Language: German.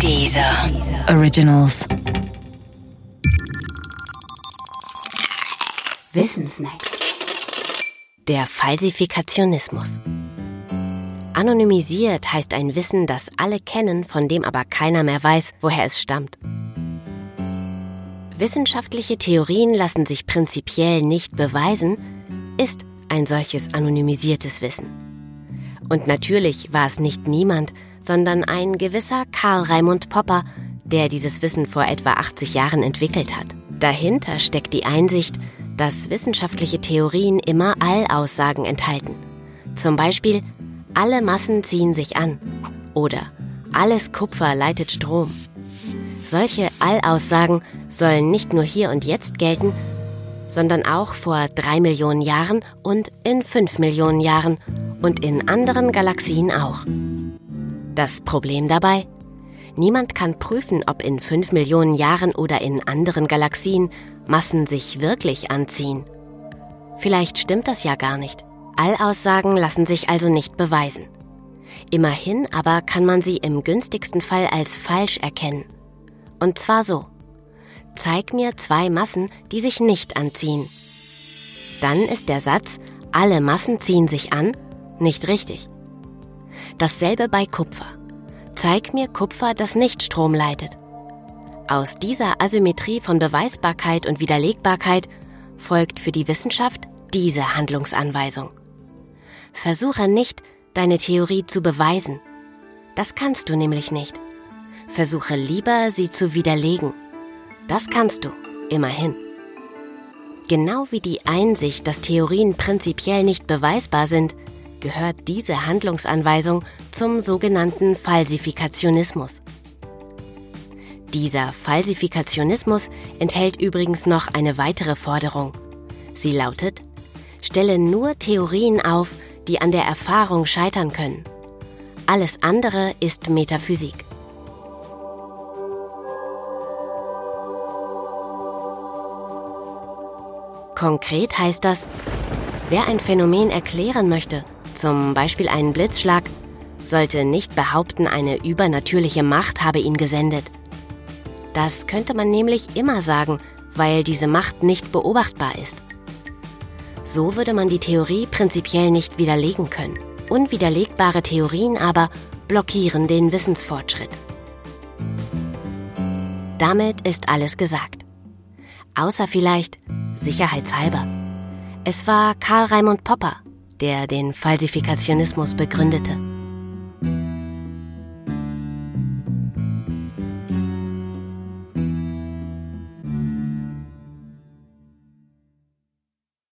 Dieser Originals. Wissensnacks. Der Falsifikationismus. Anonymisiert heißt ein Wissen, das alle kennen, von dem aber keiner mehr weiß, woher es stammt. Wissenschaftliche Theorien lassen sich prinzipiell nicht beweisen, ist ein solches anonymisiertes Wissen. Und natürlich war es nicht niemand, sondern ein gewisser Karl Raimund Popper, der dieses Wissen vor etwa 80 Jahren entwickelt hat. Dahinter steckt die Einsicht, dass wissenschaftliche Theorien immer Allaussagen enthalten. Zum Beispiel, alle Massen ziehen sich an oder alles Kupfer leitet Strom. Solche Allaussagen sollen nicht nur hier und jetzt gelten, sondern auch vor drei Millionen Jahren und in fünf Millionen Jahren und in anderen Galaxien auch. Das Problem dabei? Niemand kann prüfen, ob in fünf Millionen Jahren oder in anderen Galaxien Massen sich wirklich anziehen. Vielleicht stimmt das ja gar nicht. Allaussagen lassen sich also nicht beweisen. Immerhin aber kann man sie im günstigsten Fall als falsch erkennen. Und zwar so. Zeig mir zwei Massen, die sich nicht anziehen. Dann ist der Satz, alle Massen ziehen sich an, nicht richtig. Dasselbe bei Kupfer. Zeig mir Kupfer, das nicht Strom leitet. Aus dieser Asymmetrie von Beweisbarkeit und Widerlegbarkeit folgt für die Wissenschaft diese Handlungsanweisung. Versuche nicht, deine Theorie zu beweisen. Das kannst du nämlich nicht. Versuche lieber, sie zu widerlegen. Das kannst du, immerhin. Genau wie die Einsicht, dass Theorien prinzipiell nicht beweisbar sind, gehört diese Handlungsanweisung zum sogenannten Falsifikationismus. Dieser Falsifikationismus enthält übrigens noch eine weitere Forderung. Sie lautet, stelle nur Theorien auf, die an der Erfahrung scheitern können. Alles andere ist Metaphysik. Konkret heißt das, wer ein Phänomen erklären möchte, zum Beispiel einen Blitzschlag, sollte nicht behaupten, eine übernatürliche Macht habe ihn gesendet. Das könnte man nämlich immer sagen, weil diese Macht nicht beobachtbar ist. So würde man die Theorie prinzipiell nicht widerlegen können. Unwiderlegbare Theorien aber blockieren den Wissensfortschritt. Damit ist alles gesagt. Außer vielleicht, sicherheitshalber. Es war Karl Raimund Popper, der den Falsifikationismus begründete.